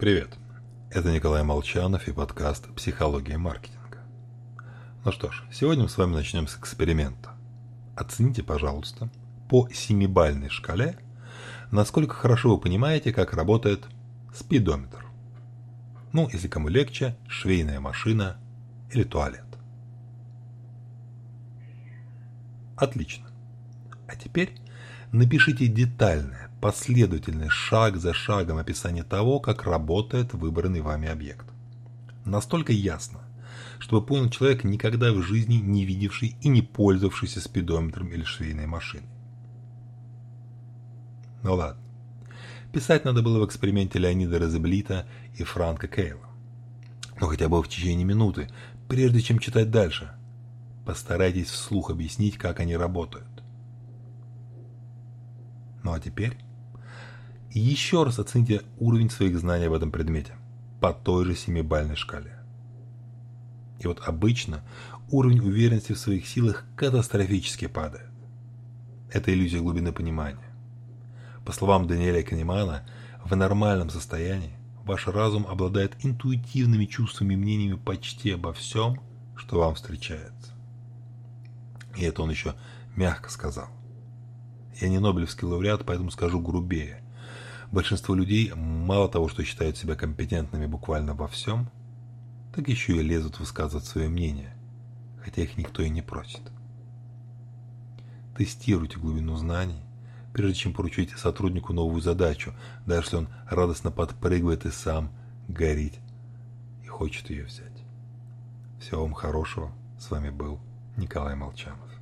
Привет, это Николай Молчанов и подкаст «Психология маркетинга». Ну что ж, сегодня мы с вами начнем с эксперимента. Оцените, пожалуйста, по семибальной шкале, насколько хорошо вы понимаете, как работает спидометр. Ну, если кому легче, швейная машина или туалет. Отлично. А теперь напишите детальное, последовательное, шаг за шагом описание того, как работает выбранный вами объект. Настолько ясно, чтобы понял человек, никогда в жизни не видевший и не пользовавшийся спидометром или швейной машиной. Ну ладно. Писать надо было в эксперименте Леонида Розеблита и Франка Кейла. Но хотя бы в течение минуты, прежде чем читать дальше. Постарайтесь вслух объяснить, как они работают. Ну а теперь еще раз оцените уровень своих знаний в этом предмете по той же семибальной шкале. И вот обычно уровень уверенности в своих силах катастрофически падает. Это иллюзия глубины понимания. По словам Даниэля Канемана, в нормальном состоянии ваш разум обладает интуитивными чувствами и мнениями почти обо всем, что вам встречается. И это он еще мягко сказал. Я не Нобелевский лауреат, поэтому скажу грубее. Большинство людей мало того, что считают себя компетентными буквально во всем, так еще и лезут высказывать свое мнение, хотя их никто и не просит. Тестируйте глубину знаний, прежде чем поручить сотруднику новую задачу, даже если он радостно подпрыгивает и сам горит и хочет ее взять. Всего вам хорошего. С вами был Николай Молчанов.